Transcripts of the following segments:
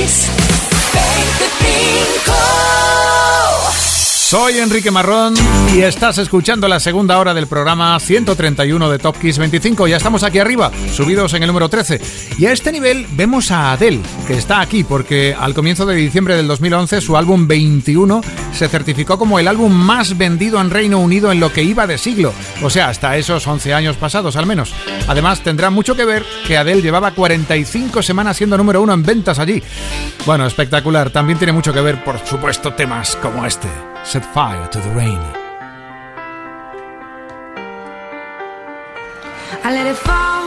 face Soy Enrique Marrón y estás escuchando la segunda hora del programa 131 de Top Kiss 25. Ya estamos aquí arriba, subidos en el número 13. Y a este nivel vemos a Adele, que está aquí porque al comienzo de diciembre del 2011 su álbum 21 se certificó como el álbum más vendido en Reino Unido en lo que iba de siglo. O sea, hasta esos 11 años pasados al menos. Además, tendrá mucho que ver que Adele llevaba 45 semanas siendo número uno en ventas allí. Bueno, espectacular. También tiene mucho que ver, por supuesto, temas como este. Set fire to the rain. I let it fall.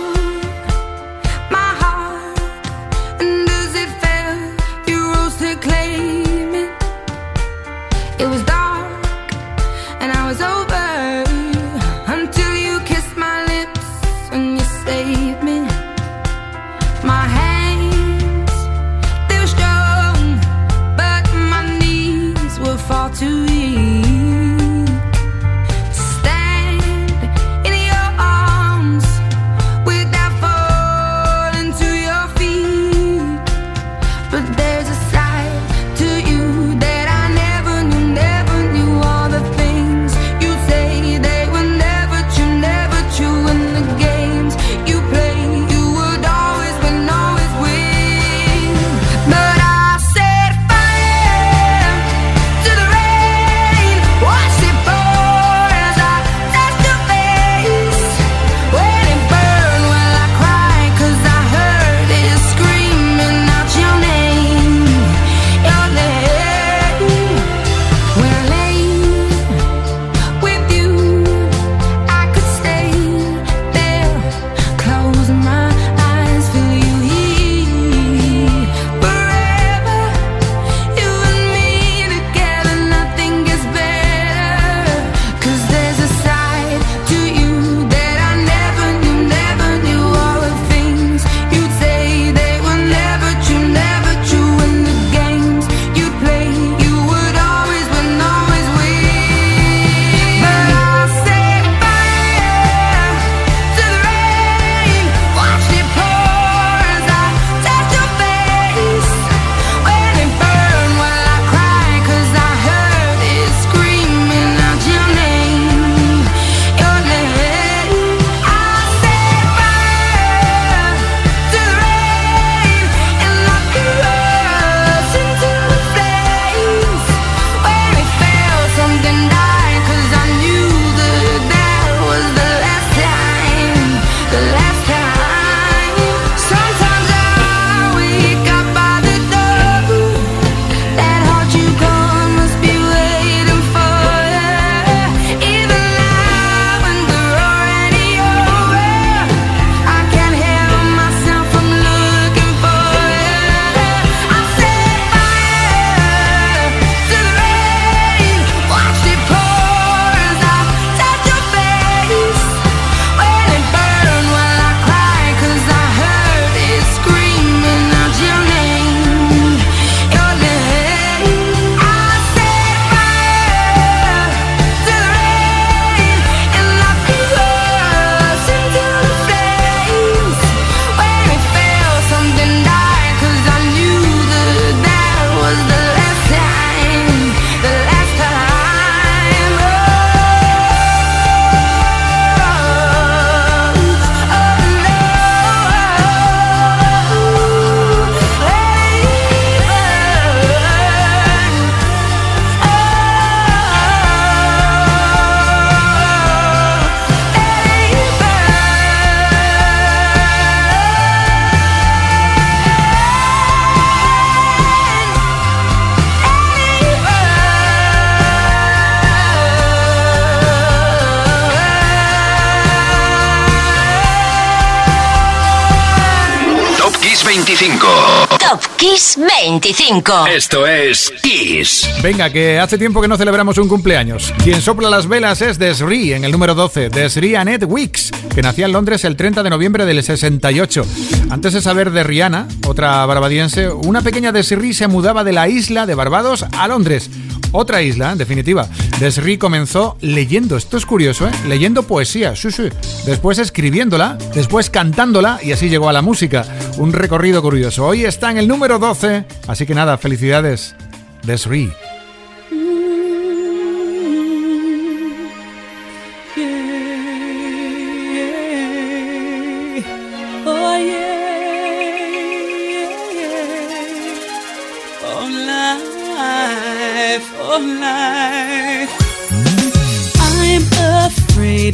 25. Esto es Kiss. Venga, que hace tiempo que no celebramos un cumpleaños. Quien sopla las velas es Desri en el número 12. Desri Annette Wicks, que nacía en Londres el 30 de noviembre del 68. Antes de saber de Rihanna, otra barbadiense, una pequeña Desri se mudaba de la isla de Barbados a Londres Otra isla, en definitiva. Desri comenzó leyendo, esto es curioso, ¿eh? Leyendo poesía, sí, sí. Después escribiéndola, después cantándola y así llegó a la música. Un recorrido curioso. Hoy está en el número 12, así que nada, felicidades. Desri.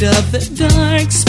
of the dark,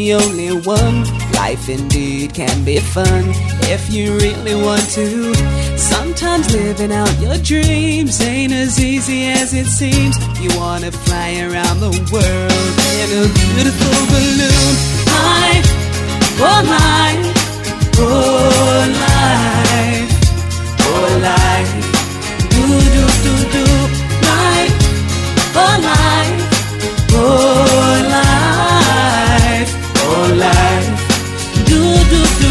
the only one. Life indeed can be fun if you really want to. Sometimes living out your dreams ain't as easy as it seems. You wanna fly around the world in a beautiful balloon. Life, oh life, oh life, oh life, do do do do life. Oh life, oh life, oh life, do do do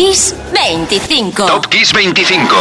Kiss 25. Top Kiss 25.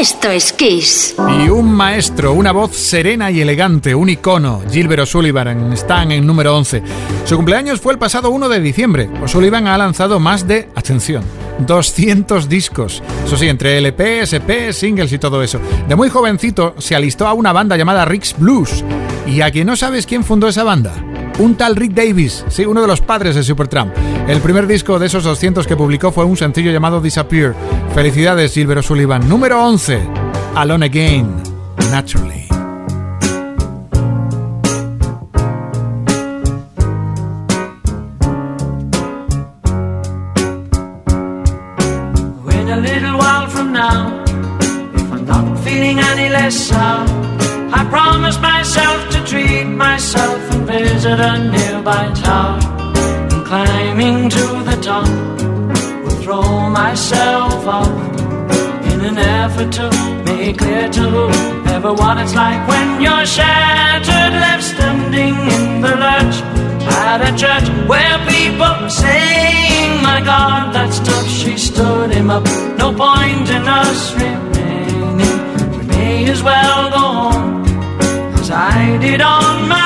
Esto es Kiss. Y un maestro, una voz serena y elegante, un icono, Gilbert O'Sullivan, están en número 11. Su cumpleaños fue el pasado 1 de diciembre. O'Sullivan ha lanzado más de, atención, 200 discos. Eso sí, entre LP, SP, singles y todo eso. De muy jovencito se alistó a una banda llamada Rick's Blues. Y a quien no sabes quién fundó esa banda, un tal Rick Davis, sí, uno de los padres de Supertramp. El primer disco de esos 200 que publicó fue un sencillo llamado Disappear. Felicidades, Gilbert O'Sullivan. Número 11, Alone Again, Naturally. Myself off in an effort to make clear to whoever what it's like when you're shattered, left standing in the lurch at a church where people are saying, My God, that's tough. She stood him up. No point in us remaining. We may as well go on as I did on my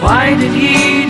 Why did He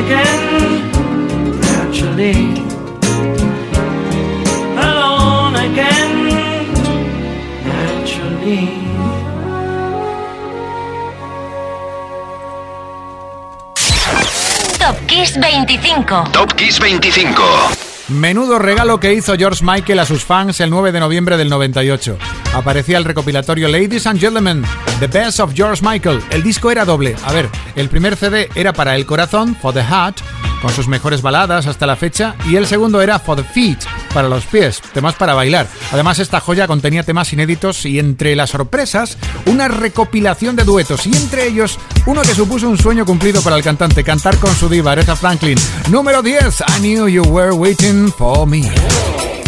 again. Naturally, alone again. Naturally. Top Kiss 25. Top Kiss 25. Menudo regalo que hizo George Michael a sus fans el 9 de noviembre del 98. Aparecía el recopilatorio Ladies and Gentlemen, The Best of George Michael. El disco era doble. A ver, el primer CD era para el corazón, For the Heart, con sus mejores baladas hasta la fecha, y el segundo era For the Feet, para los pies, temas para bailar. Además, esta joya contenía temas inéditos y entre las sorpresas, una recopilación de duetos, y entre ellos, uno que supuso un sueño cumplido para el cantante, cantar con su diva, Aretha Franklin. Número 10, I Knew You Were Waiting for Me.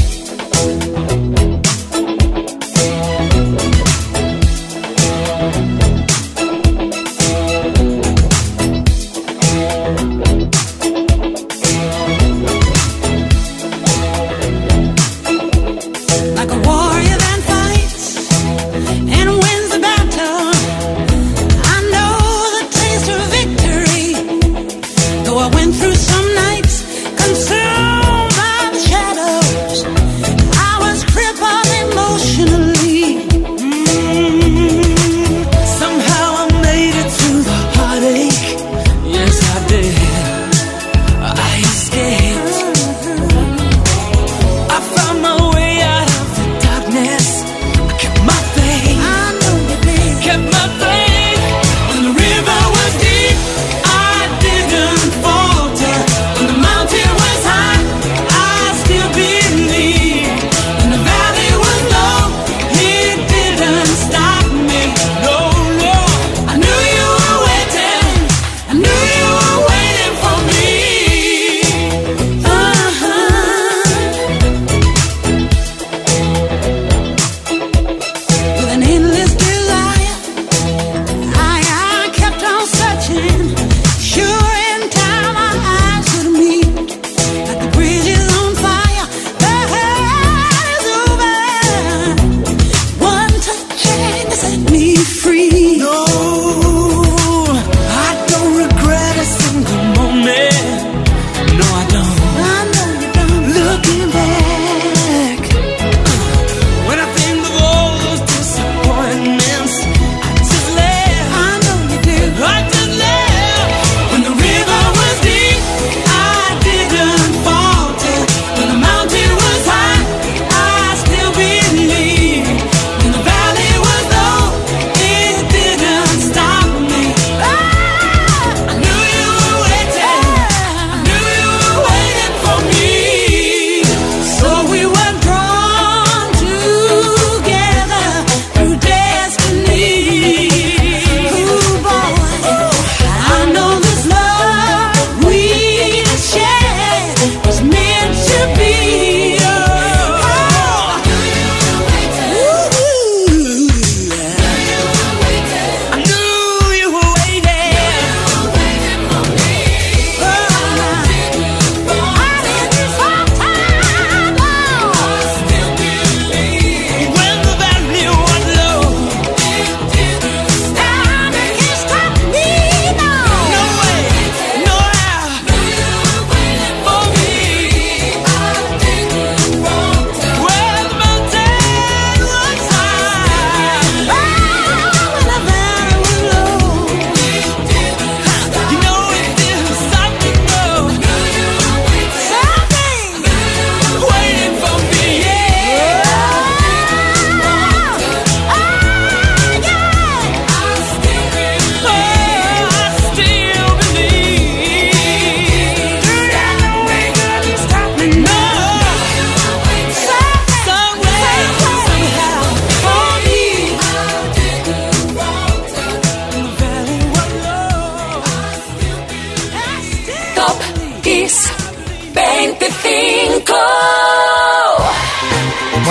everything.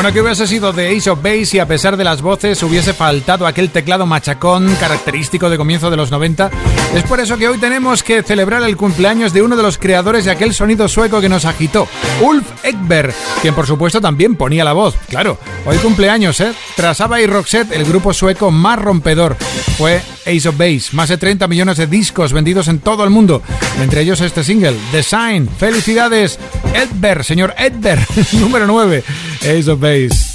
Bueno, que hubiese sido de Ace of Base y a pesar de las voces hubiese faltado aquel teclado machacón característico de comienzo de los 90. Es por eso que hoy tenemos que celebrar el cumpleaños de uno de los creadores de aquel sonido sueco que nos agitó, Ulf Ekberg, quien por supuesto también ponía la voz. Claro, hoy cumpleaños, ¿eh? Tras ABBA y Roxette, el grupo sueco más rompedor fue Ace of Base. Más de 30 millones de discos vendidos en todo el mundo, entre ellos este single, Design. ¡Felicidades! Edberg, señor Edberg, número 9, Ace of Base. ways.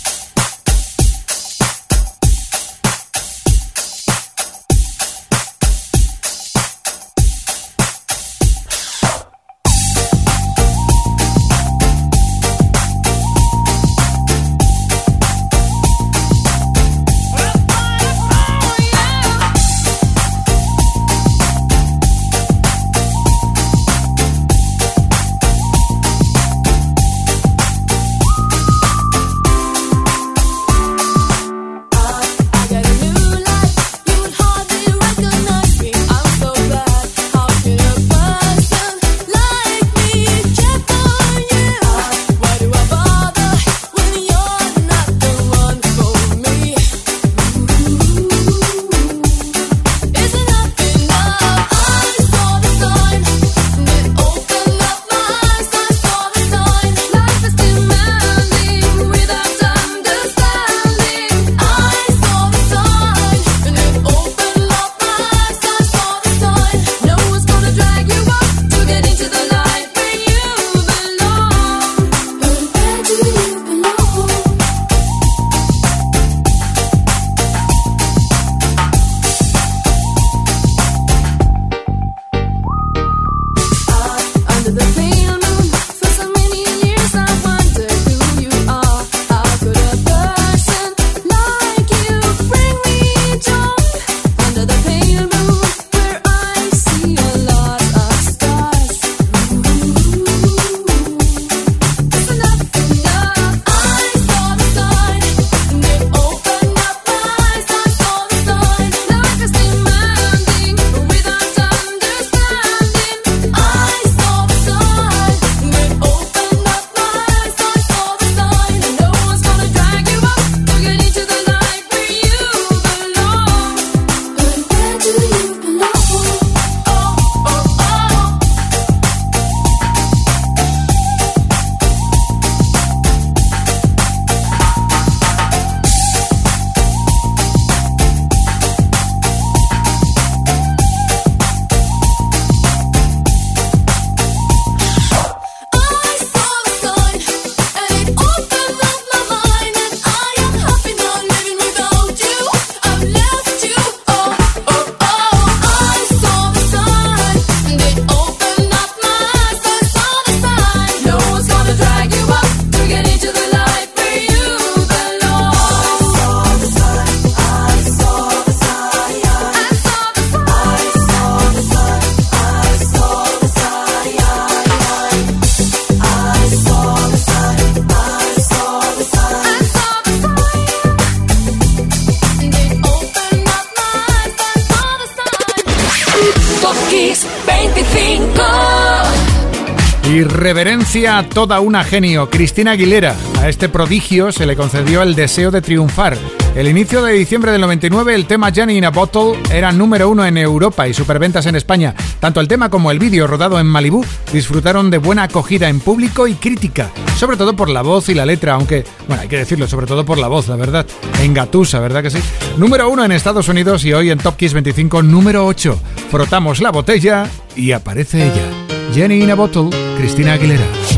Reverencia a toda una genio, Cristina Aguilera. A este prodigio se le concedió el deseo de triunfar. El inicio de diciembre del 99, el tema Jenny in a Bottle era número uno en Europa y superventas en España. Tanto el tema como el vídeo rodado en Malibú disfrutaron de buena acogida en público y crítica, sobre todo por la voz y la letra, aunque, bueno, hay que decirlo, sobre todo por la voz, la verdad. Engatusa, ¿verdad que sí? Número uno en Estados Unidos y hoy en Top Kiss 25, número 8. Frotamos la botella y aparece ella. Jenny in a Bottle, Cristina Aguilera.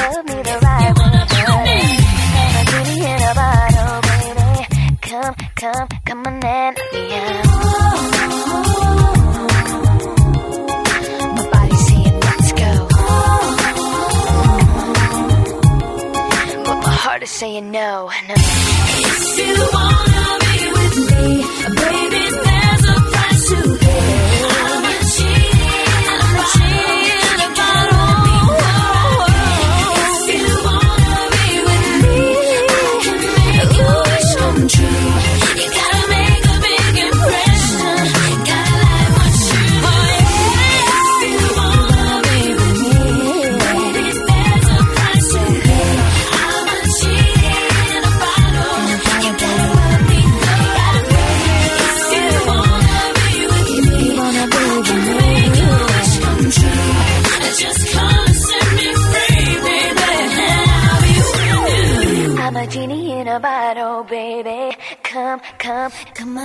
Love me the right way. I'm a genie in a bottle, baby. Come, come, come on and me out. My saying let's go. But my heart is saying no, no. If you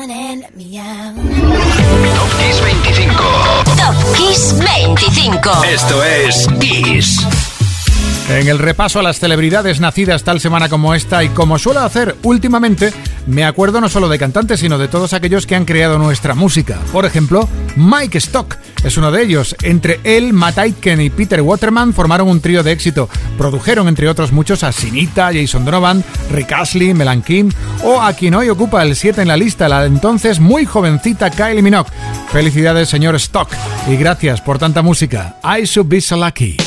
on and let me out. Top Kiss 25. Top Kiss 25. Esto es Kiss. En el repaso a las celebridades nacidas tal semana como esta y como suelo hacer últimamente, me acuerdo no solo de cantantes, sino de todos aquellos que han creado nuestra música. Por ejemplo, Mike Stock es uno de ellos. Entre él, Matt Aitken y Peter Waterman formaron un trío de éxito. Produjeron, entre otros muchos, a Sinita, Jason Donovan, Rick Astley, Melan Kim o a quien hoy ocupa el 7 en la lista, la entonces muy jovencita Kylie Minogue. Felicidades, señor Stock, y gracias por tanta música. I should be so lucky.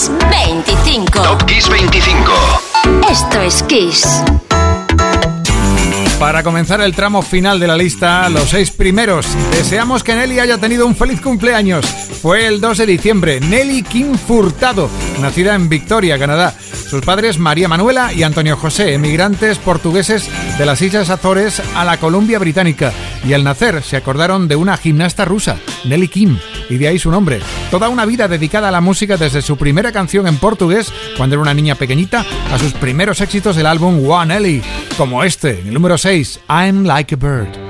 Kiss 25. Top Kiss 25. Esto es Kiss. Para comenzar el tramo final de la lista, los seis primeros. Deseamos que Nelly haya tenido un feliz cumpleaños. Fue el 2 de diciembre. Nelly Kim Furtado, nacida en Victoria, Canadá. Sus padres María Manuela y Antonio José, emigrantes portugueses de las Islas Azores a la Columbia Británica. Y al nacer se acordaron de una gimnasta rusa, Nelly Kim, y de ahí su nombre. Toda una vida dedicada a la música desde su primera canción en portugués, cuando era una niña pequeñita, a sus primeros éxitos del álbum One Nelly, como este, el número 6, I'm Like a Bird.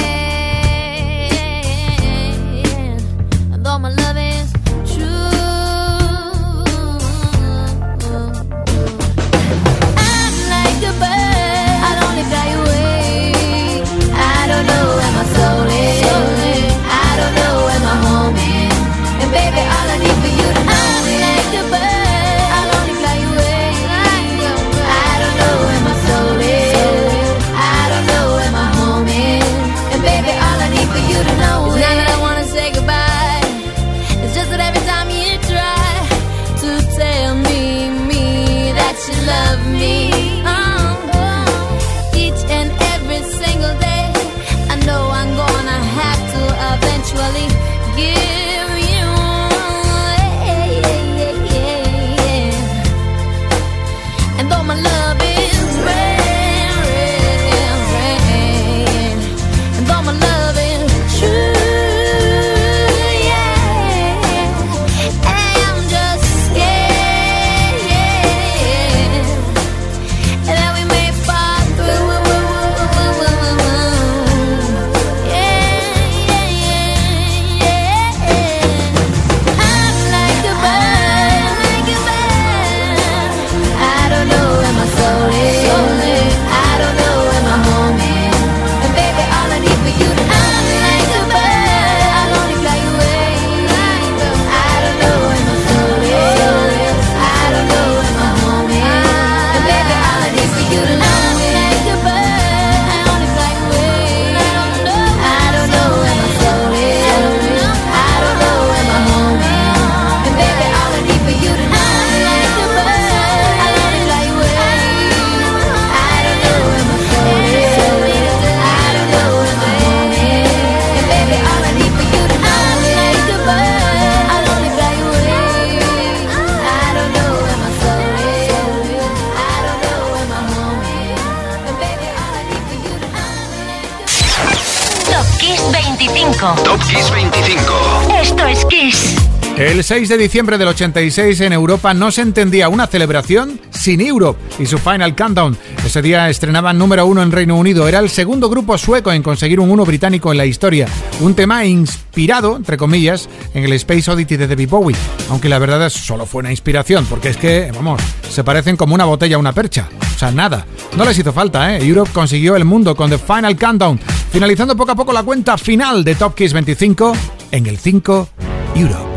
6 de diciembre del 86 en Europa no se entendía una celebración sin Europe y su Final Countdown. Ese día estrenaban número uno en Reino Unido. Era el segundo grupo sueco en conseguir un uno británico en la historia. Un tema inspirado, entre comillas, en el Space Oddity de David Bowie. Aunque la verdad es solo fue una inspiración, porque es que, vamos, se parecen como una botella a una percha. O sea, nada. No les hizo falta, ¿eh? Europe consiguió el mundo con The Final Countdown, finalizando poco a poco la cuenta final de Top Kiss 25 en el 5 Europe.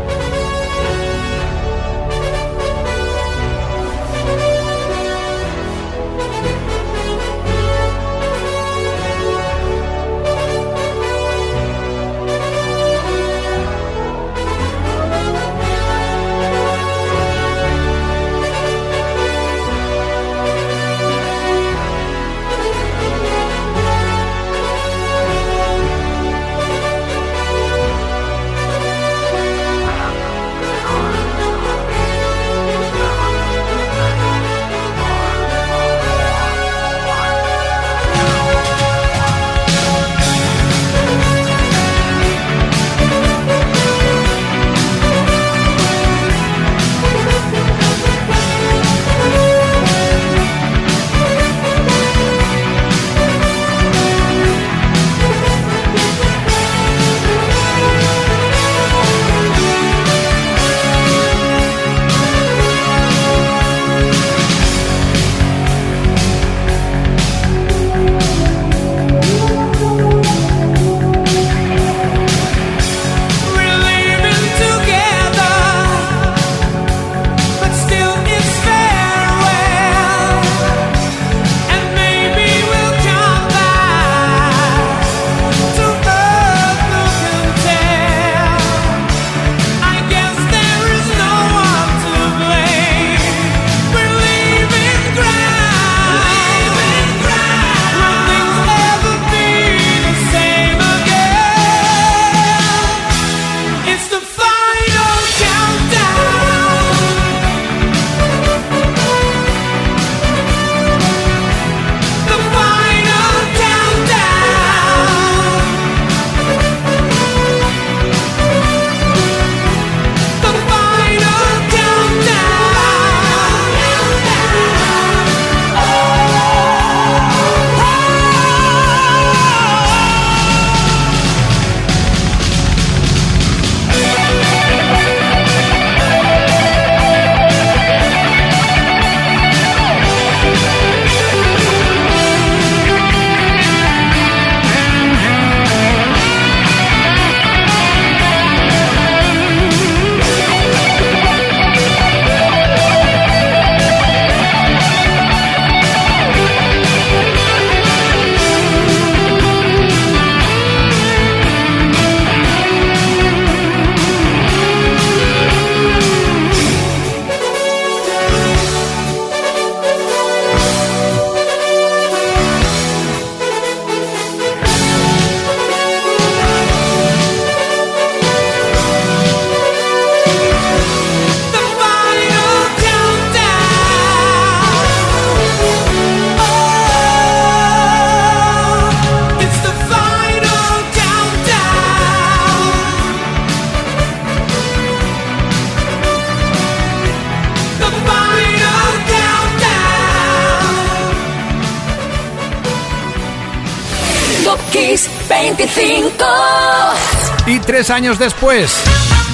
Tres años después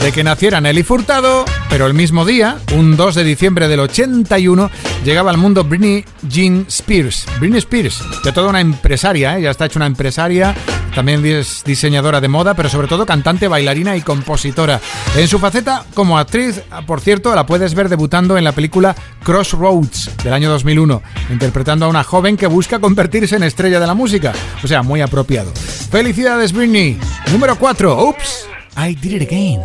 de que naciera Nelly Furtado, pero el mismo día, un 2 de diciembre del 81, llegaba al mundo Britney Jean Spears. Britney Spears, de toda una empresaria, ¿eh? ya está hecha una empresaria, también es diseñadora de moda, pero sobre todo cantante, bailarina y compositora. En su faceta como actriz, por cierto, la puedes ver debutando en la película Crossroads del año 2001, interpretando a una joven que busca convertirse en estrella de la música. O sea, muy apropiado. Felicidades, Britney. Número 4. Oops, I did it again.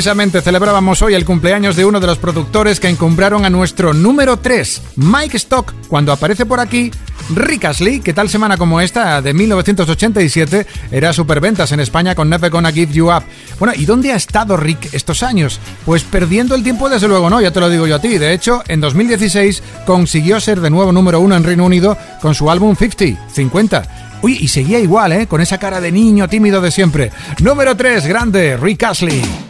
Precisamente celebrábamos hoy el cumpleaños de uno de los productores que encumbraron a nuestro número 3, Mike Stock, cuando aparece por aquí Rick Astley, que tal semana como esta de 1987 era superventas en España con Never Gonna Give You Up. Bueno, ¿y dónde ha estado Rick estos años? Pues perdiendo el tiempo desde luego no, ya te lo digo yo a ti. De hecho, en 2016 consiguió ser de nuevo número uno en Reino Unido con su álbum 50, 50. Uy, y seguía igual, ¿eh? Con esa cara de niño tímido de siempre. Número 3, grande, Rick Astley.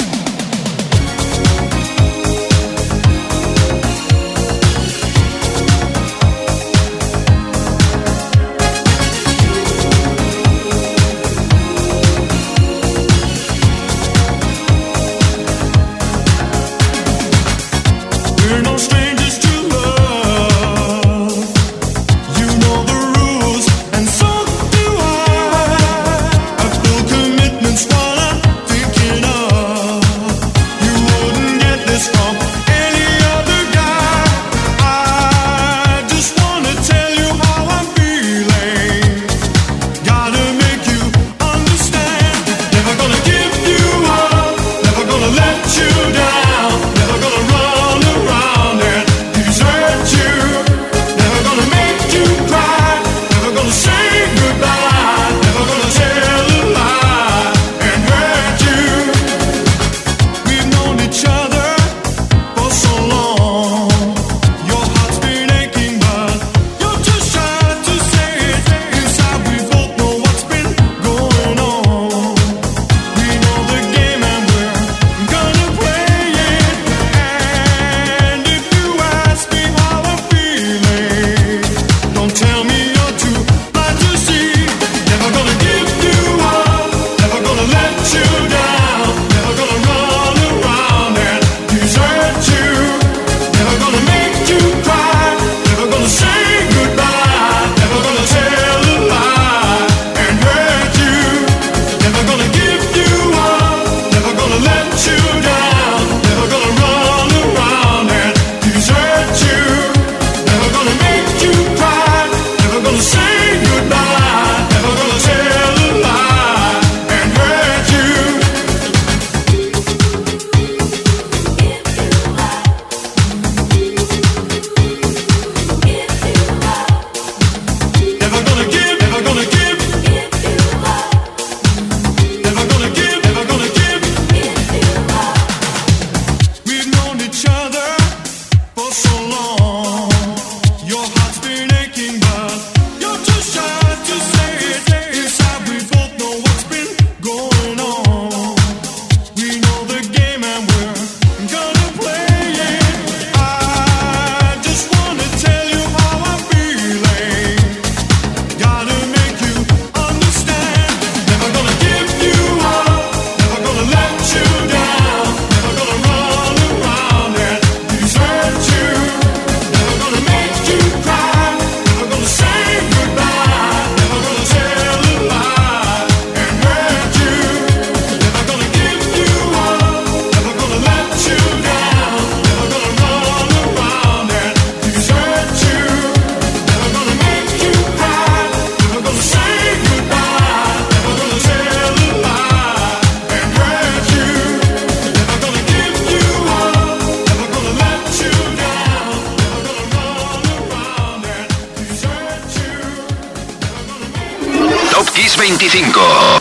25.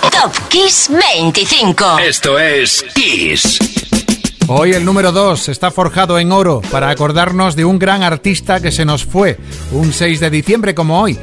Top Kiss 25. Esto es Kiss. Hoy el número 2 está forjado en oro para acordarnos de un gran artista que se nos fue un 6 de diciembre como hoy.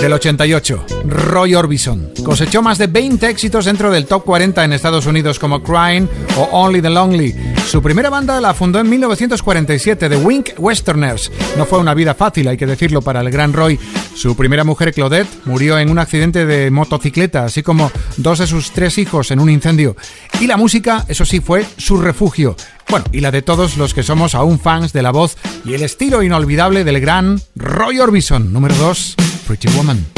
Del 88, Roy Orbison. Cosechó más de 20 éxitos dentro del top 40 en Estados Unidos como Crying o Only the Lonely. Su primera banda la fundó en 1947, The Wink Westerners. No fue una vida fácil, hay que decirlo, para el gran Roy. Su primera mujer, Claudette, murió en un accidente de motocicleta, así como dos de sus tres hijos en un incendio. Y la música, eso sí, fue su refugio. Bueno, y la de todos los que somos aún fans de la voz y el estilo inolvidable del gran Roy Orbison. Número 2, Pretty Woman.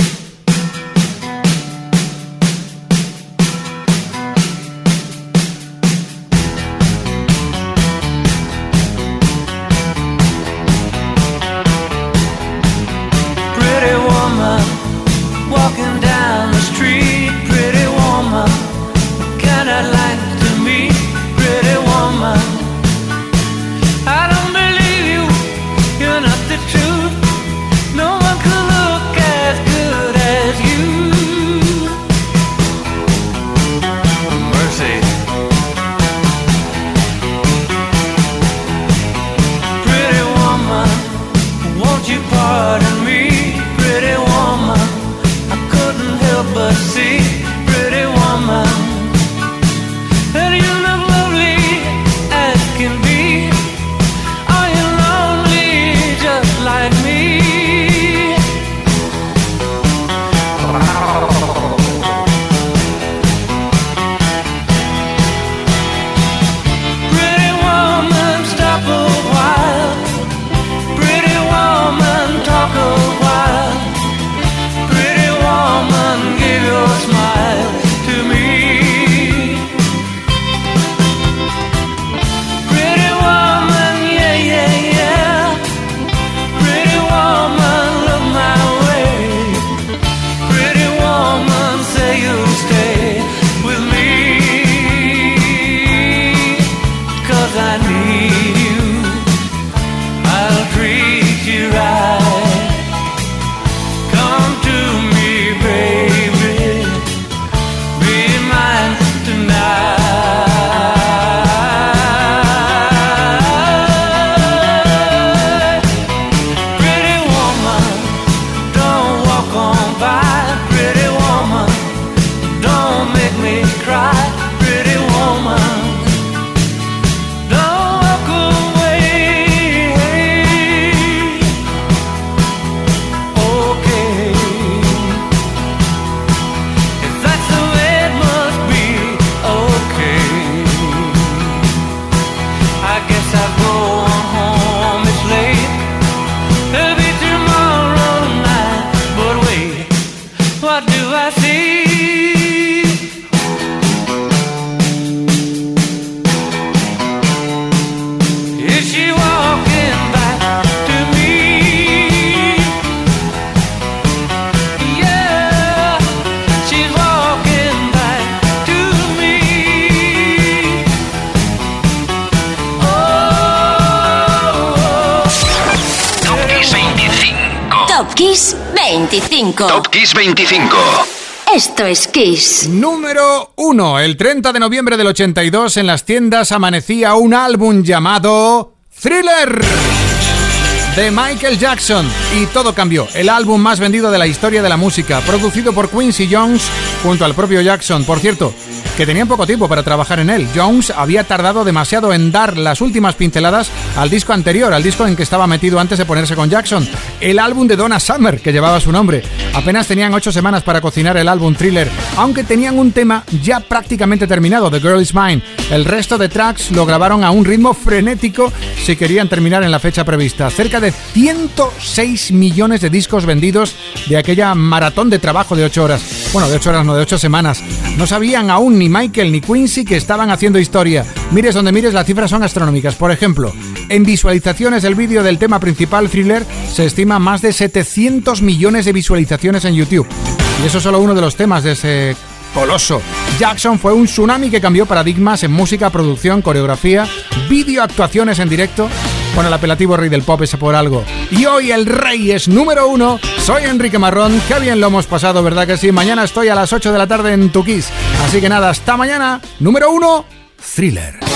25. Top Kiss 25. Esto es Kiss. Número 1. El 30 de noviembre del 82 en las tiendas amanecía un álbum llamado Thriller de Michael Jackson y todo cambió. El álbum más vendido de la historia de la música, producido por Quincy Jones junto al propio Jackson. Por cierto, que tenían poco tiempo para trabajar en él. Jones había tardado demasiado en dar las últimas pinceladas al disco anterior, al disco en que estaba metido antes de ponerse con Jackson, el álbum de Donna Summer, que llevaba su nombre. Apenas tenían ocho semanas para cocinar el álbum Thriller, aunque tenían un tema ya prácticamente terminado, The Girl Is Mine. El resto de tracks lo grabaron a un ritmo frenético si querían terminar en la fecha prevista. Cerca de 106 millones de discos vendidos de aquella maratón de trabajo de 8 horas. Bueno, de 8 horas, no, de 8 semanas. No sabían aún ni Michael ni Quincy que estaban haciendo historia. Mires donde mires, las cifras son astronómicas. Por ejemplo, en visualizaciones del vídeo del tema principal, Thriller, se estima más de 700 millones de visualizaciones en YouTube. Y eso es solo uno de los temas de ese coloso. Jackson fue un tsunami que cambió paradigmas en música, producción, coreografía, vídeo, actuaciones en directo. Bueno, el apelativo Rey del Pop es por algo. Y hoy el Rey es número uno. Soy Enrique Marrón. Qué bien lo hemos pasado, ¿verdad que sí? Mañana estoy a las 8 de la tarde en Tukis. Así que nada, hasta mañana. Número uno, Thriller.